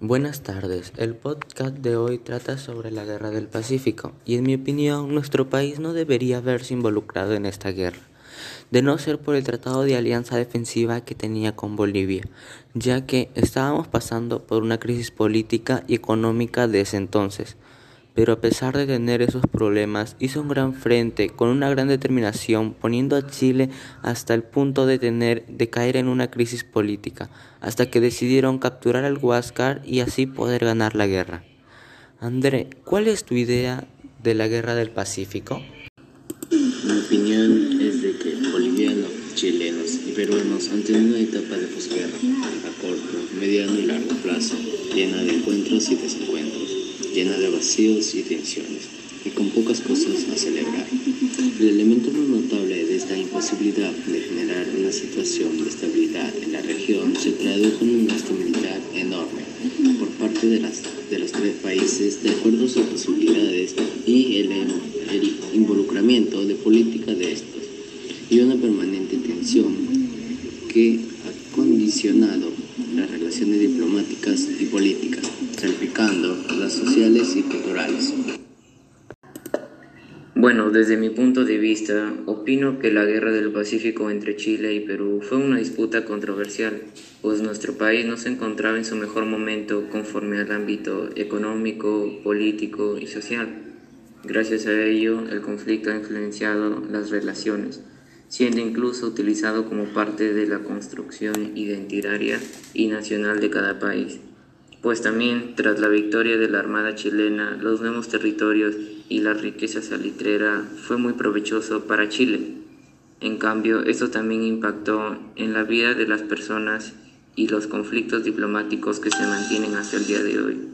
Buenas tardes, el podcast de hoy trata sobre la Guerra del Pacífico y en mi opinión nuestro país no debería haberse involucrado en esta guerra, de no ser por el tratado de alianza defensiva que tenía con Bolivia, ya que estábamos pasando por una crisis política y económica desde entonces pero a pesar de tener esos problemas hizo un gran frente con una gran determinación poniendo a Chile hasta el punto de tener de caer en una crisis política hasta que decidieron capturar al Huáscar y así poder ganar la guerra. André, ¿cuál es tu idea de la guerra del Pacífico? Mi opinión es de que bolivianos, chilenos y peruanos han tenido una etapa de posguerra a corto, mediano y largo plazo, llena de encuentros y desencuentros llena de vacíos y tensiones, y con pocas cosas a celebrar. El elemento más notable de esta imposibilidad de generar una situación de estabilidad en la región se tradujo en un gasto militar enorme por parte de, las, de los tres países de acuerdo a sus posibilidades y el, el involucramiento de política de estos, y una permanente tensión que ha condicionado las relaciones diplomáticas y políticas las sociales y culturales. Bueno, desde mi punto de vista, opino que la guerra del Pacífico entre Chile y Perú fue una disputa controversial, pues nuestro país no se encontraba en su mejor momento conforme al ámbito económico, político y social. Gracias a ello, el conflicto ha influenciado las relaciones, siendo incluso utilizado como parte de la construcción identitaria y nacional de cada país pues también tras la victoria de la Armada chilena, los nuevos territorios y la riqueza salitrera fue muy provechoso para Chile. En cambio, esto también impactó en la vida de las personas y los conflictos diplomáticos que se mantienen hasta el día de hoy.